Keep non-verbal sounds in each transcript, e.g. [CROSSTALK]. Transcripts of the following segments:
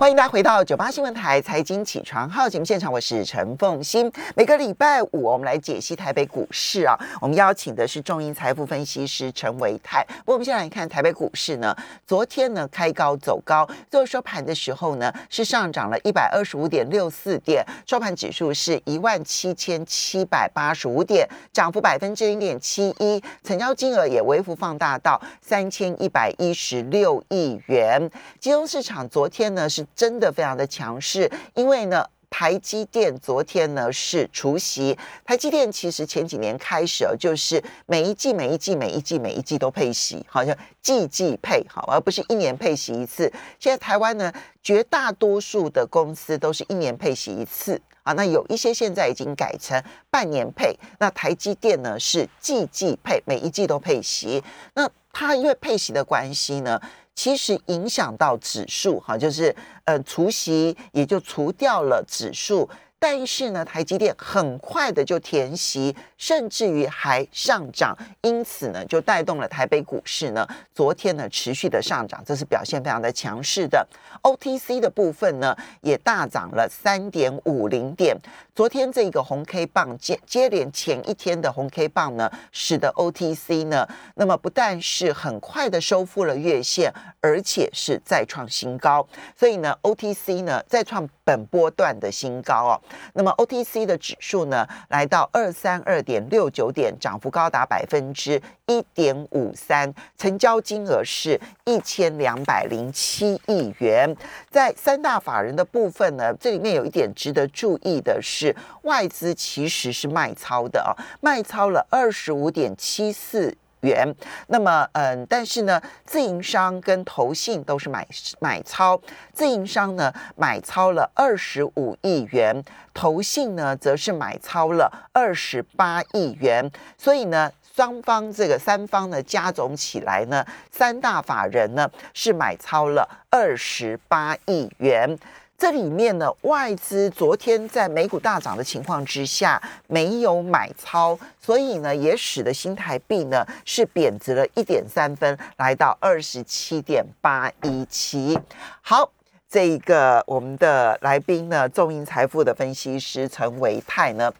欢迎大家回到九八新闻台财经起床号节目现场，我是陈凤欣。每个礼拜五，我们来解析台北股市啊。我们邀请的是中银财富分析师陈维泰。不过，我们先来看台北股市呢，昨天呢开高走高，最后收盘的时候呢是上涨了一百二十五点六四点，收盘指数是一万七千七百八十五点，涨幅百分之零点七一，成交金额也微幅放大到三千一百一十六亿元。金融市场昨天呢是。真的非常的强势，因为呢，台积电昨天呢是除夕。台积电其实前几年开始啊，就是每一季、每一季、每一季、每一季都配息，好像季季配好，而不是一年配息一次。现在台湾呢，绝大多数的公司都是一年配息一次啊，那有一些现在已经改成半年配。那台积电呢是季季配，每一季都配息。那它因为配息的关系呢。其实影响到指数，哈，就是呃除息也就除掉了指数，但是呢，台积电很快的就填息，甚至于还上涨，因此呢，就带动了台北股市呢，昨天呢持续的上涨，这是表现非常的强势的。OTC 的部分呢，也大涨了三点五零点。昨天这个红 K 棒接接连前一天的红 K 棒呢，使得 OTC 呢，那么不但是很快的收复了月线，而且是再创新高。所以呢，OTC 呢再创本波段的新高哦。那么 OTC 的指数呢，来到二三二点六九点，涨幅高达百分之一点五三，成交金额是一千两百零七亿元。在三大法人的部分呢，这里面有一点值得注意的是。外资其实是卖超的啊，卖超了二十五点七四元。那么，嗯，但是呢，自营商跟投信都是买买超，自营商呢买超了二十五亿元，投信呢则是买超了二十八亿元。所以呢，双方这个三方呢加总起来呢，三大法人呢是买超了二十八亿元。这里面呢，外资昨天在美股大涨的情况之下，没有买超，所以呢，也使得新台币呢是贬值了一点三分，来到二十七点八一七。好，这一个我们的来宾呢，众银财富的分析师陈维泰呢，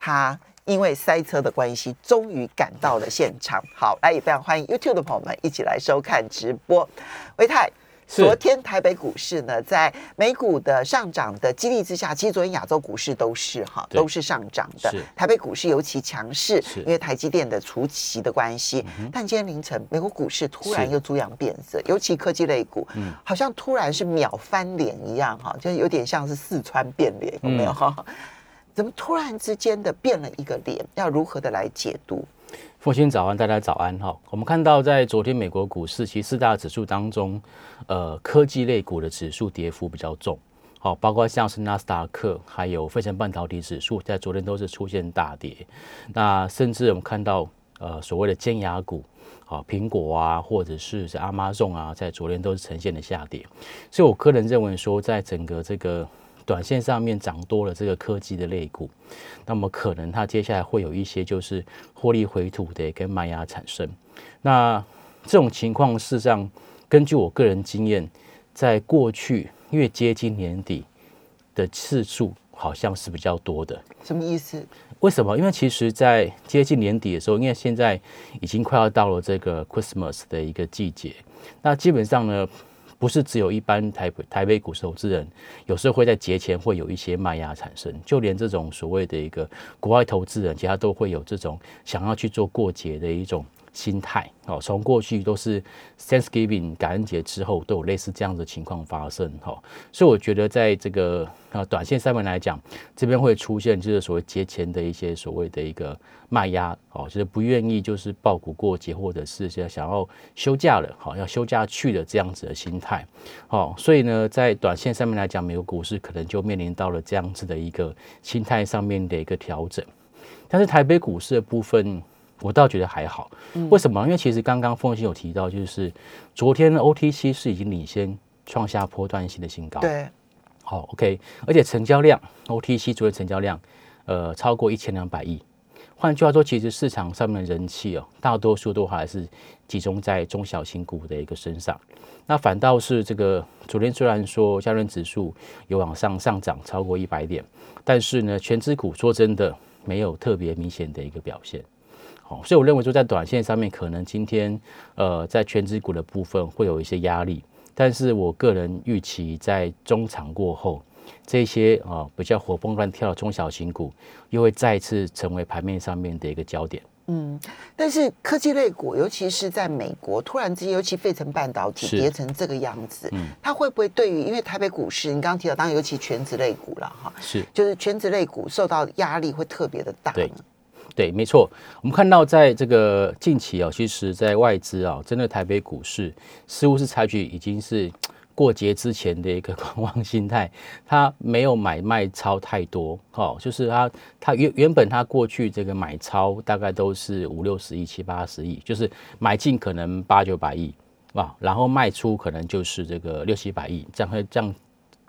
他因为塞车的关系，终于赶到了现场。好，来也非常欢迎 YouTube 的朋友们一起来收看直播，维泰。昨天台北股市呢，在美股的上涨的激励之下，其实昨天亚洲股市都是哈，都是上涨的。台北股市尤其强势，因为台积电的除息的关系。但今天凌晨，美国股市突然又猪羊变色，尤其科技类股，好像突然是秒翻脸一样哈，就有点像是四川变脸，有没有哈？[LAUGHS] 怎么突然之间的变了一个脸？要如何的来解读？父亲早安，大家早安哈。我们看到在昨天美国股市，其实四大指数当中，呃，科技类股的指数跌幅比较重，好，包括像是纳斯达克，还有费城半导体指数，在昨天都是出现大跌。那甚至我们看到，呃，所谓的尖牙股，好，苹果啊，或者是是阿妈众啊，在昨天都是呈现的下跌。所以我个人认为说，在整个这个。短线上面涨多了这个科技的类股，那么可能它接下来会有一些就是获利回吐的跟卖压产生。那这种情况事实上，根据我个人经验，在过去越接近年底的次数好像是比较多的。什么意思？为什么？因为其实，在接近年底的时候，因为现在已经快要到了这个 Christmas 的一个季节，那基本上呢。不是只有一般台北台北股投资人，有时候会在节前会有一些卖压产生，就连这种所谓的一个国外投资人，其他都会有这种想要去做过节的一种。心态。哦，从过去都是 Thanksgiving 感恩节之后都有类似这样的情况发生哈，所以我觉得在这个呃短线上面来讲，这边会出现就是所谓节前的一些所谓的一个卖压哦，就是不愿意就是爆股过节或者是想要休假了好要休假去的这样子的心态。哦，所以呢在短线上面来讲，美国股市可能就面临到了这样子的一个心态上面的一个调整，但是台北股市的部分。我倒觉得还好，为什么？因为其实刚刚凤欣有提到，就是昨天 OTC 是已经领先创下波段性的新高。对，好，OK，而且成交量 OTC 昨天成交量呃超过一千两百亿。换句话说，其实市场上面的人气哦，大多数都还是集中在中小型股的一个身上。那反倒是这个昨天虽然说加权指数有往上上涨超过一百点，但是呢，全指股说真的没有特别明显的一个表现。好，所以我认为说在短线上面，可能今天呃在全指股的部分会有一些压力，但是我个人预期在中长过后，这些啊比较活蹦乱跳的中小型股又会再次成为盘面上面的一个焦点。嗯，但是科技类股，尤其是在美国，突然之间，尤其费城半导体跌成这个样子，嗯它会不会对于因为台北股市，你刚刚提到，当然尤其全职类股了哈，是就是全职类股受到压力会特别的大对呢？对，没错。我们看到在这个近期啊，其实在外资啊，针对台北股市，似乎是采取已经是过节之前的一个观望心态，它没有买卖超太多，哦，就是它它原原本它过去这个买超大概都是五六十亿、七八十亿，就是买进可能八九百亿，哇，然后卖出可能就是这个六七百亿，这样会这样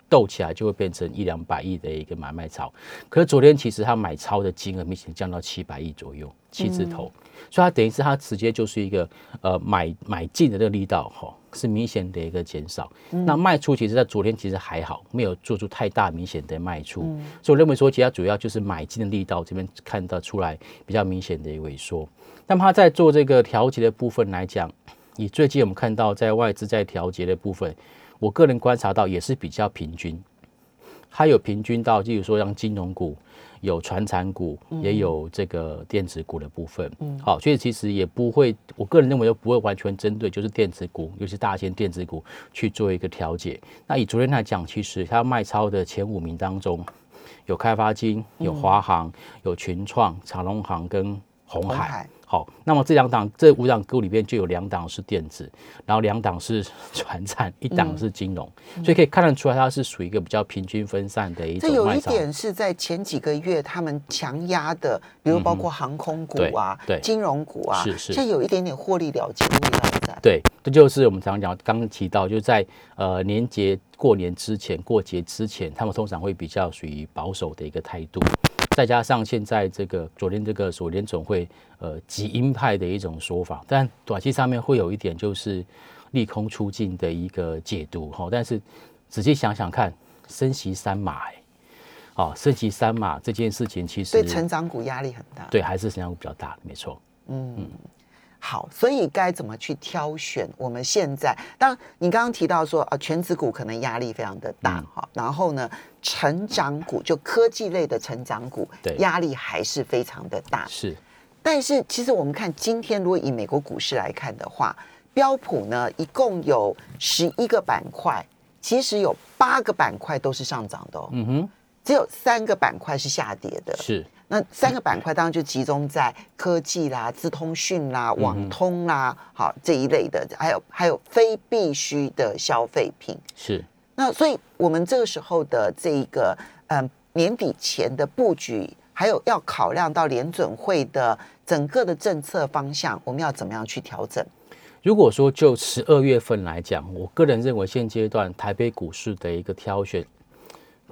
斗起来就会变成一两百亿的一个买卖潮。可是昨天其实它买超的金额明显降到七百亿左右，七字头，所以它等于是它直接就是一个呃买买进的这个力道哈、是明显的一个减少。那卖出其实在昨天其实还好，没有做出太大明显的卖出，所以我认为说其实它主要就是买进的力道这边看得出来比较明显的萎缩。那么它在做这个调节的部分来讲，以最近我们看到在外资在调节的部分，我个人观察到也是比较平均，它有平均到，例如说像金融股、有传产股，也有这个电子股的部分。嗯，好，所以其实也不会，我个人认为就不会完全针对就是电子股，尤其大型电子股去做一个调节。那以昨天来讲，其实它卖超的前五名当中，有开发金、有华航、有群创、长隆航跟红海。好，那么这两档这五档股里边就有两档是电子，然后两档是 [LAUGHS] 传产，一档是金融，所以可以看得出来它是属于一个比较平均分散的一种这有一。点是在前几个月他们强压的，比如包括航空股啊、对对金融股啊，是是这有一点点获利了结的味道在。对，这就是我们常常讲，刚刚提到，就在呃年节过年之前、过节之前，他们通常会比较属于保守的一个态度。再加上现在这个昨天这个所联总会呃极鹰派的一种说法，但短期上面会有一点就是利空出尽的一个解读哈。但是仔细想想看，升息三码、欸，哦，升息三码这件事情其实对成长股压力很大。对还是成长股比较大的，没错。好，所以该怎么去挑选？我们现在，当然你刚刚提到说，啊，全指股可能压力非常的大嗯哈、然后呢，成长股就科技类的成长股，对压力还是非常的大。是但是其实我们看今天，如果以美国股市来看的话，标普呢一共有十一个板块，其实有八个板块都是上涨的哦，嗯哼，只有三个板块是下跌的。是那三个板块当然就集中在科技啦、资通讯啦、嗯网通啦，好这一类的，还有还有非必需的消费品。是那所以我们这个时候的这一个嗯年底前的布局，还有要考量到联准会的整个的政策方向，我们要怎么样去调整？如果说就十二月份来讲，我个人认为现阶段台北股市的一个挑选，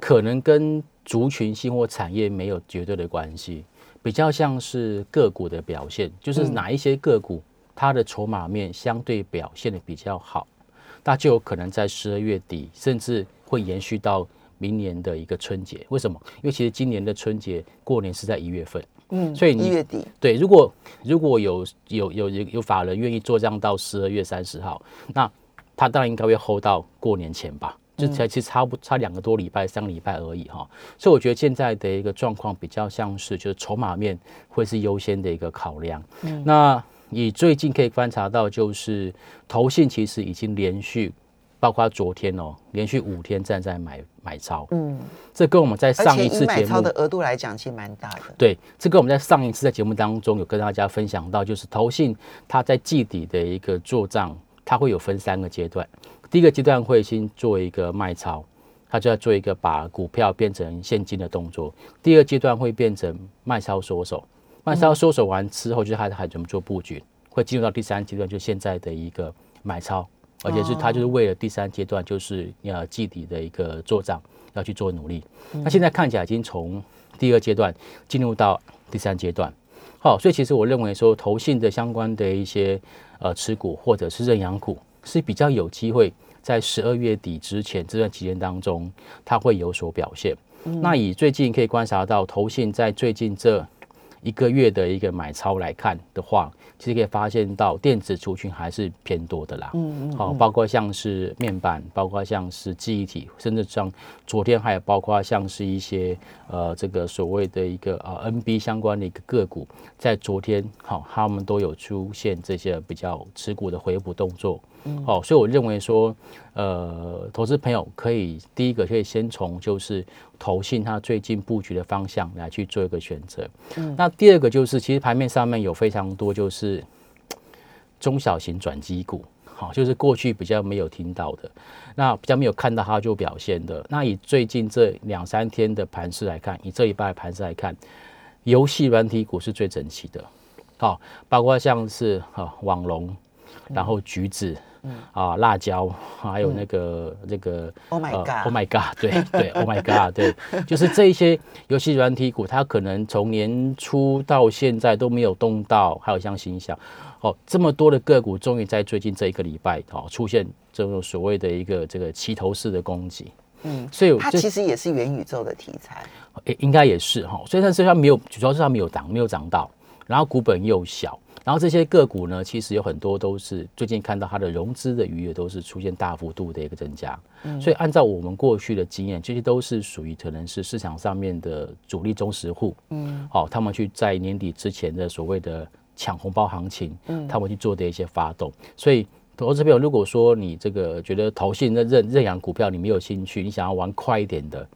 可能跟族群性或产业没有绝对的关系，比较像是个股的表现，就是哪一些个股它的筹码面相对表现的比较好，那就有可能在十二月底，甚至会延续到明年的一个春节。为什么？因为其实今年的春节过年是在一月份。嗯，所以你一月底，对，如果如果有有有有有法人愿意做账到十二月三十号，那他当然应该会 hold 到过年前吧，就才其实差不差两个多礼拜、三个礼拜而已哈。所以我觉得现在的一个状况比较像是，就是筹码面会是优先的一个考量。嗯那以最近可以观察到，就是投信其实已经连续。包括昨天哦，连续五天站在买买超，嗯，这跟我们在上一次节目买超的额度来讲，其实蛮大的。对，这跟我们在上一次在节目当中有跟大家分享到，就是投信它在季底的一个做账，它会有分三个阶段。第一个阶段会先做一个卖超，他就要做一个把股票变成现金的动作。第二阶段会变成卖超缩手，卖超缩手完之后，就是它还怎么做布局，会进入到第三阶段，就现在的一个买超。而且是他就是为了第三阶段，就是呃季底的一个做账要去做努力。那现在看起来已经从第二阶段进入到第三阶段，好，所以其实我认为说，投信的相关的一些呃持股或者是认养股是比较有机会在十二月底之前这段期间当中，它会有所表现。那以最近可以观察到，投信在最近这一个月的一个买超来看的话，其实可以发现到电子族群还是偏多的啦。嗯嗯。好，包括像是面板，包括像是记忆体，甚至像昨天还有包括像是一些呃这个所谓的一个呃 NB 相关的一个个股，在昨天好，他们都有出现这些比较持股的回补动作。哦，所以我认为说，呃，投资朋友可以第一个可以先从就是投信它最近布局的方向来去做一个选择。嗯，那第二个就是其实盘面上面有非常多就是中小型转机股，好，就是过去比较没有听到的，那比较没有看到它就表现的。那以最近这两三天的盘势来看，以这一拜盘势来看，游戏软体股是最整齐的，好，包括像是哈网龙，然后橘子。啊，辣椒，还有那个这个，Oh my God，Oh my God，对对，Oh my God，对，就是这一些游戏软体股，它可能从年初到现在都没有动到，还有像新想，哦，这么多的个股，终于在最近这一个礼拜，哦，出现这种所谓的一个这个齐头式的攻击，嗯，所以它其实也是元宇宙的题材，应应该也是哈，所以但是它没有，主要是它没有涨，没有涨到，然后股本又小。然后这些个股呢，其实有很多都是最近看到它的融资的余额都是出现大幅度的一个增加，所以按照我们过去的经验，这些都是属于可能是市场上面的主力中实户，嗯，好，他们去在年底之前的所谓的抢红包行情，嗯，他们去做的一些发动。所以投资朋友，如果说你这个觉得投信的认认养股票你没有兴趣，你想要玩快一点的。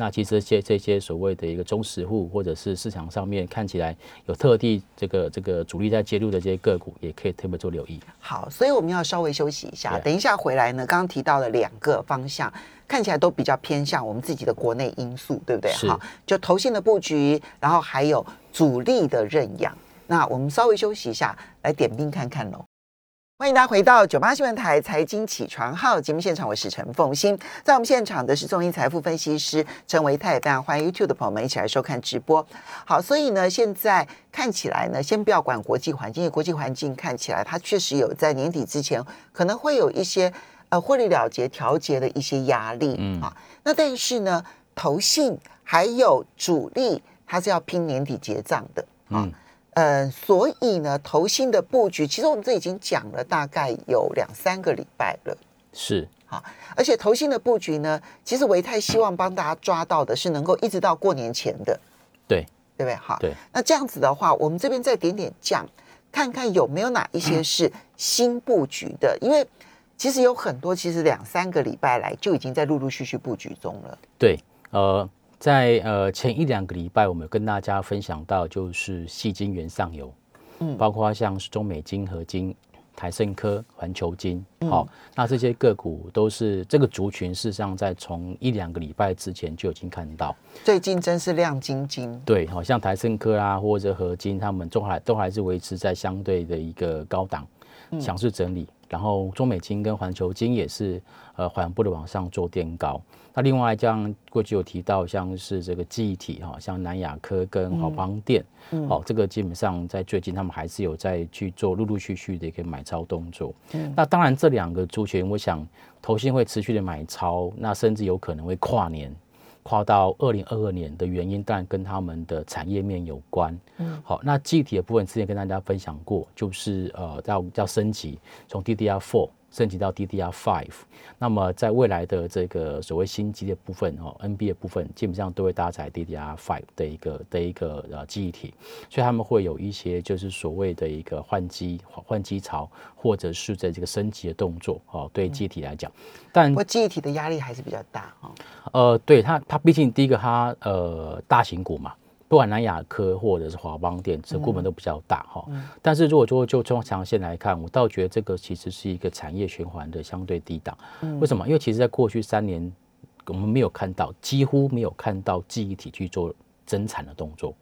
那其实这些这些所谓的一个中实户，或者是市场上面看起来有特地这个这个主力在介入的这些个股，也可以特别做留意。好，所以我们要稍微休息一下，等一下回来呢，刚刚提到了两个方向，看起来都比较偏向我们自己的国内因素，对不对？好，就投信的布局，然后还有主力的认养。那我们稍微休息一下，来点兵看看喽。欢迎大家回到九八新闻台财经起床号节目现场，我是陈凤欣，在我们现场的是中银财富分析师陈维泰，非常欢迎 YouTube 的朋友们一起来收看直播。好，所以呢，现在看起来呢，先不要管国际环境，因为国际环境看起来它确实有在年底之前可能会有一些呃获利了结调节的一些压力，嗯啊，那但是呢，投信还有主力，它是要拼年底结账的，嗯。嗯，所以呢，投新的布局，其实我们这已经讲了大概有两三个礼拜了。是，好，而且投新的布局呢，其实维泰希望帮大家抓到的是能够一直到过年前的。对，对不对？好，对。那这样子的话，我们这边再点点酱，看看有没有哪一些是新布局的，因为其实有很多，其实两三个礼拜来就已经在陆陆续续布局中了。对，呃。在呃前一两个礼拜，我们跟大家分享到，就是细晶圆上游，嗯，包括像是中美金合金、台盛科、环球金，好，那这些个股都是这个族群，事实上在从一两个礼拜之前就已经看到，最近真是亮晶晶。对，好像台盛科啊或者合金，他们都还都还是维持在相对的一个高档强势整理，然后中美金跟环球金也是呃缓步的往上做垫高。那另外，像过去有提到，像是这个记忆体哈，像南亚科跟好邦电，好，这个基本上在最近他们还是有在去做陆陆续续的一个买超动作。那当然，这两个族群，我想投信会持续的买超，那甚至有可能会跨年，跨到二零二二年的原因，当然跟他们的产业面有关。嗯，好，那记忆体的部分之前跟大家分享过，就是呃，要要升级，从 DDR4。升级到 DDR Five，那么在未来的这个所谓新机的部分哦，NB 的部分基本上都会搭载 DDR Five 的一个的一个呃记忆体，所以他们会有一些就是所谓的一个换机换机潮，或者是在这个升级的动作哦，对记忆体来讲，但不记忆体的压力还是比较大哦。呃，对它它毕竟第一个它呃大型股嘛。不管南亚科或者是华邦电，这股本都比较大哈。但是如果说就中长线来看，我倒觉得这个其实是一个产业循环的相对低档。为什么？因为其实在过去三年，我们没有看到，几乎没有看到记忆体去做增产的动作，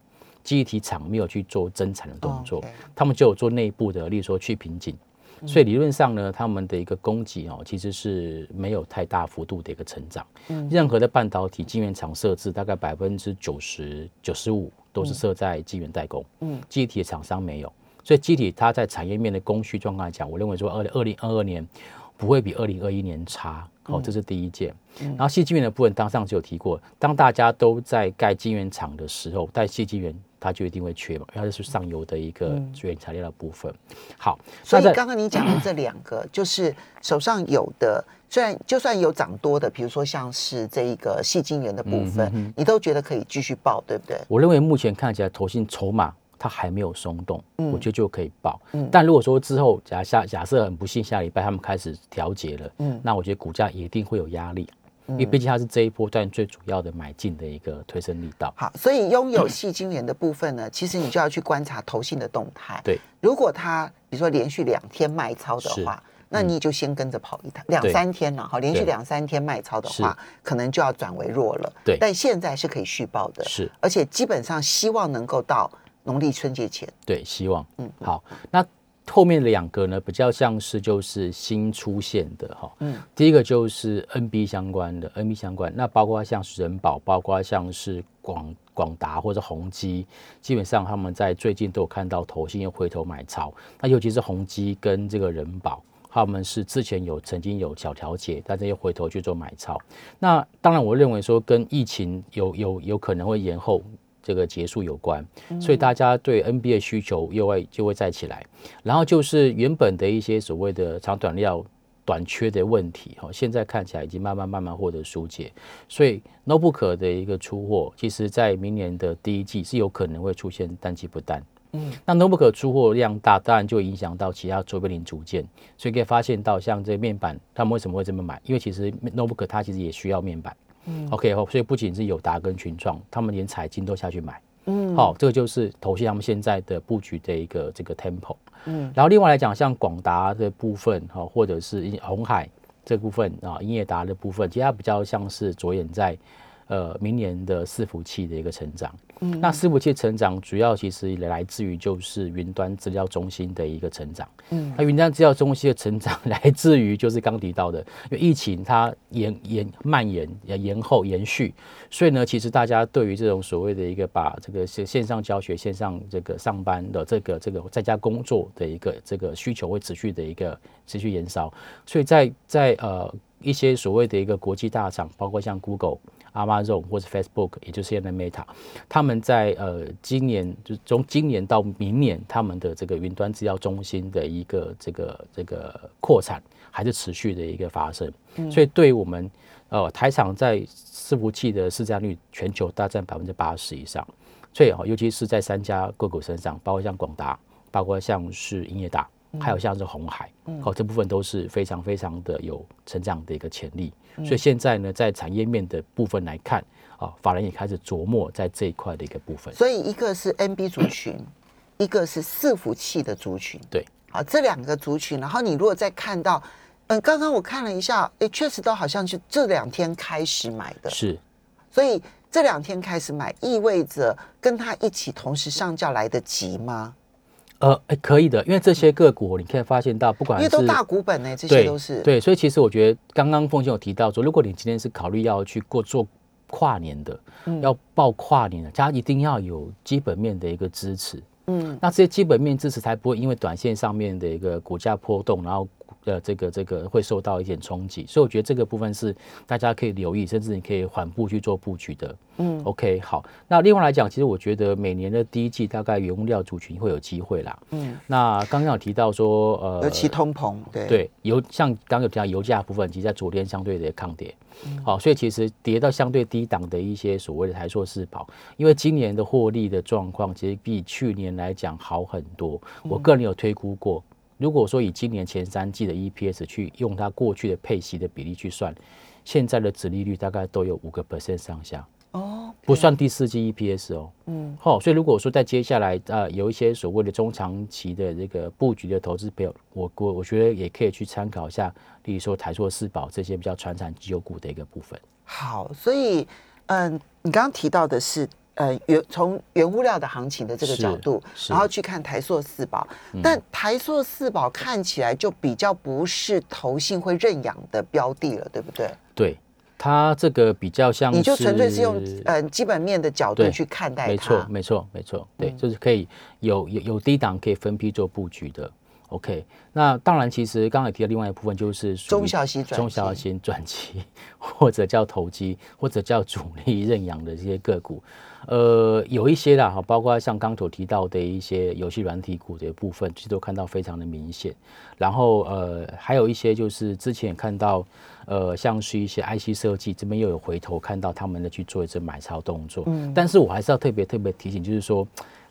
记忆体厂没有去做增产的动作，他们就有做内部的，例如说去瓶颈。所以理论上呢，他们的一个供给哦，其实是没有太大幅度的一个成长。嗯，任何的半导体晶圆厂设置，大概百分之九十九十五都是设在晶圆代工，嗯，机体厂商没有，所以机体它在产业面的供需状况来讲，我认为说二零二零二二年不会比二零二一年差，哦，这是第一件。然后细晶圆的部分，当上次有提过，当大家都在盖晶圆厂的时候，但细晶圆它就一定会缺嘛，因为它是上游的一个原材料的部分。好，所以刚刚你讲的这两个，就是手上有的，虽然就算有涨多的，比如说像是这一个细晶圆的部分，你都觉得可以继续报，对不对？我认为目前看起来，投信筹码。它还没有松动，我觉得就可以报。嗯。但如果说之后假下假设很不幸下礼拜他们开始调节了，嗯。那我觉得股价一定会有压力，因为毕竟它是这一波段最主要的买进的一个推升力道。好，所以拥有细晶元的部分呢，[COUGHS] 其实你就要去观察投信的动态。对，如果它比如说连续两天卖超的话，那你就先跟着跑一趟，两三天了哈，连续两三天卖超的话，可能就要转为弱了。对，但现在是可以续报的，是，而且基本上希望能够到。农历春节前，对，希望，嗯，好，那后面两个呢，比较像是就是新出现的哈，嗯，第一个就是 NB 相关的，NB 相关，那包括像是人保，包括像是广广达或者宏基，基本上他们在最近都有看到投信又回头买超，那尤其是宏基跟这个人保，他们是之前有曾经有小调节，但是又回头去做买超，那当然我认为说跟疫情有有有可能会延后。这个结束有关，所以大家对 NBA 需求又会就会再起来，然后就是原本的一些所谓的长短料短缺的问题，哈，现在看起来已经慢慢慢慢获得疏解，所以 Notebook 的一个出货，其实在明年的第一季是有可能会出现单季不单，嗯，那 Notebook 出货量大，当然就影响到其他周边零组件，所以可以发现到像这面板，他们为什么会这么买？因为其实 Notebook 它其实也需要面板。OK 哦，所以不仅是友达跟群创，他们连彩金都下去买。嗯，好，这个就是投信他们现在的布局的一个这个 tempo。嗯，然后另外来讲，像广达的部分哈，或者是红海这部分啊，英业达的部分，其实它比较像是着眼在呃明年的伺服器的一个成长。嗯，那伺服器成长主要其实来自于就是云端资料中心的一个成长。嗯，那云端资料中心的成长 [LAUGHS] 来自于就是刚提到的，因为疫情它延延蔓延延后延续，所以呢，其实大家对于这种所谓的一个把这个线线上教学、线上这个上班的这个这个在家工作的一个这个需求会持续的一个持续延烧，所以在在呃一些所谓的一个国际大厂，包括像 Google。Amazon 或者 Facebook，也就是现在 Meta，他们在呃今年就从今年到明年，他们的这个云端资料中心的一个这个这个扩产还是持续的一个发生，所以对于我们呃台厂在伺服器的市占率全球大占百分之八十以上，所以哦尤其是在三家个股身上，包括像广达，包括像是英业达。还有像是红海，好这部分都是非常非常的有成长的一个潜力，所以现在呢，在产业面的部分来看，啊，法人也开始琢磨在这一块的一个部分。所以一个是 NB 族群，一个是伺服器的族群，对，好这两个族群，然后你如果再看到，嗯，刚刚我看了一下，哎，确实都好像是这两天开始买的，是，所以这两天开始买，意味着跟他一起同时上架来得及吗？呃，哎，可以的，因为这些个股你可以发现到，不管因为都大股本呢，这些都是对，所以其实我觉得刚刚凤姐有提到说，如果你今天是考虑要去过做跨年的，要报跨年的，家一定要有基本面的一个支持，嗯，那这些基本面支持才不会因为短线上面的一个股价波动，然后。呃，这个这个会受到一点冲击，所以我觉得这个部分是大家可以留意，甚至你可以缓步去做布局的。嗯，OK，好。那另外来讲，其实我觉得每年的第一季大概原物料族群会有机会啦。嗯，那刚刚有提到说，呃，尤其通膨，对对，油像刚刚有提到油价部分，其实在昨天相对的抗跌。好，所以其实跌到相对低档的一些所谓的台硕四宝，因为今年的获利的状况其实比去年来讲好很多。我个人有推估过。如果说以今年前三季的 EPS 去用它过去的配息的比例去算，现在的殖利率大概都有五个 percent 上下哦，不算第四季 EPS 哦，嗯，好，所以如果说在接下来呃有一些所谓的中长期的这个布局的投资友，我我我觉得也可以去参考一下，例如说台硕四宝这些比较传产绩优股的一个部分。好，所以嗯，你刚刚提到的是。呃，原从原物料的行情的这个角度，然后去看台塑四宝，但台塑四宝看起来就比较不是投信会认养的标的了，对不对？对，它这个比较像你就纯粹是用呃基本面的角度去看待它，没错，没错，没错，对，嗯就是可以有有有低档可以分批做布局的。OK，那当然，其实刚才提到另外一部分就是中小型转中小型转机，或者叫投机，或者叫主力认养的这些个股，呃，有一些啦哈，包括像刚所提到的一些游戏软体股的部分，其实都看到非常的明显。然后呃，还有一些就是之前也看到，呃，像是一些 IC 设计这边又有回头看到他们的去做一次买超动作。嗯，但是我还是要特别特别提醒，就是说。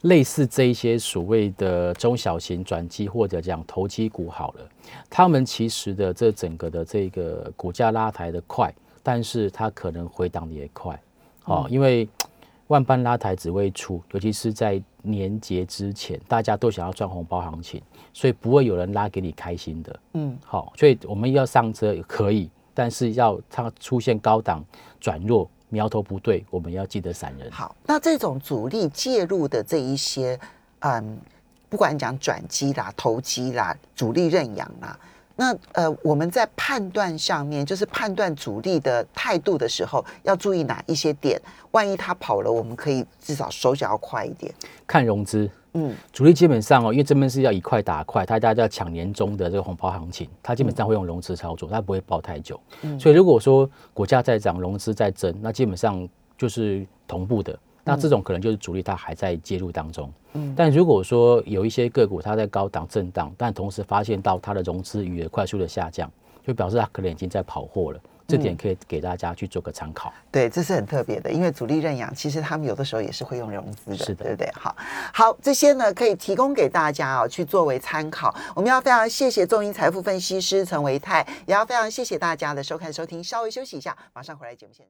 类似这一些所谓的中小型转机或者讲投机股好了，他们其实的这整个的这个股价拉抬的快，但是它可能回档的也快，哦，因为 [TSK] 万般拉抬只为出，尤其是在年节之前，大家都想要赚红包行情，所以不会有人拉给你开心的，嗯，好，所以我们要上车可以，但是要它出现高档转弱。苗头不对，我们要记得闪人。好，那这种主力介入的这一些，嗯，不管讲转机啦、投机啦、主力认养啦，那呃，我们在判断上面，就是判断主力的态度的时候，要注意哪一些点？万一他跑了，我们可以至少手脚要快一点。看融资，嗯，主力基本上哦，因为这边是要一块打块，大家要抢年终的这个红包行情，他基本上会用融资操作，他不会抱太久。嗯所以如果说股价在涨，融资在增，那基本上就是同步的。那这种可能就是主力它还在介入当中。嗯，但如果说有一些个股它在高档震荡，但同时发现到它的融资余额快速的下降，就表示它可能已经在跑货了。这点可以给大家去做个参考。对，这是很特别的，因为主力认养其实他们有的时候也是会用融资的，是的对不对？好，好，这些呢可以提供给大家哦，去作为参考。我们要非常谢谢众银财富分析师陈维泰，也要非常谢谢大家的收看收听。稍微休息一下，马上回来节目现场。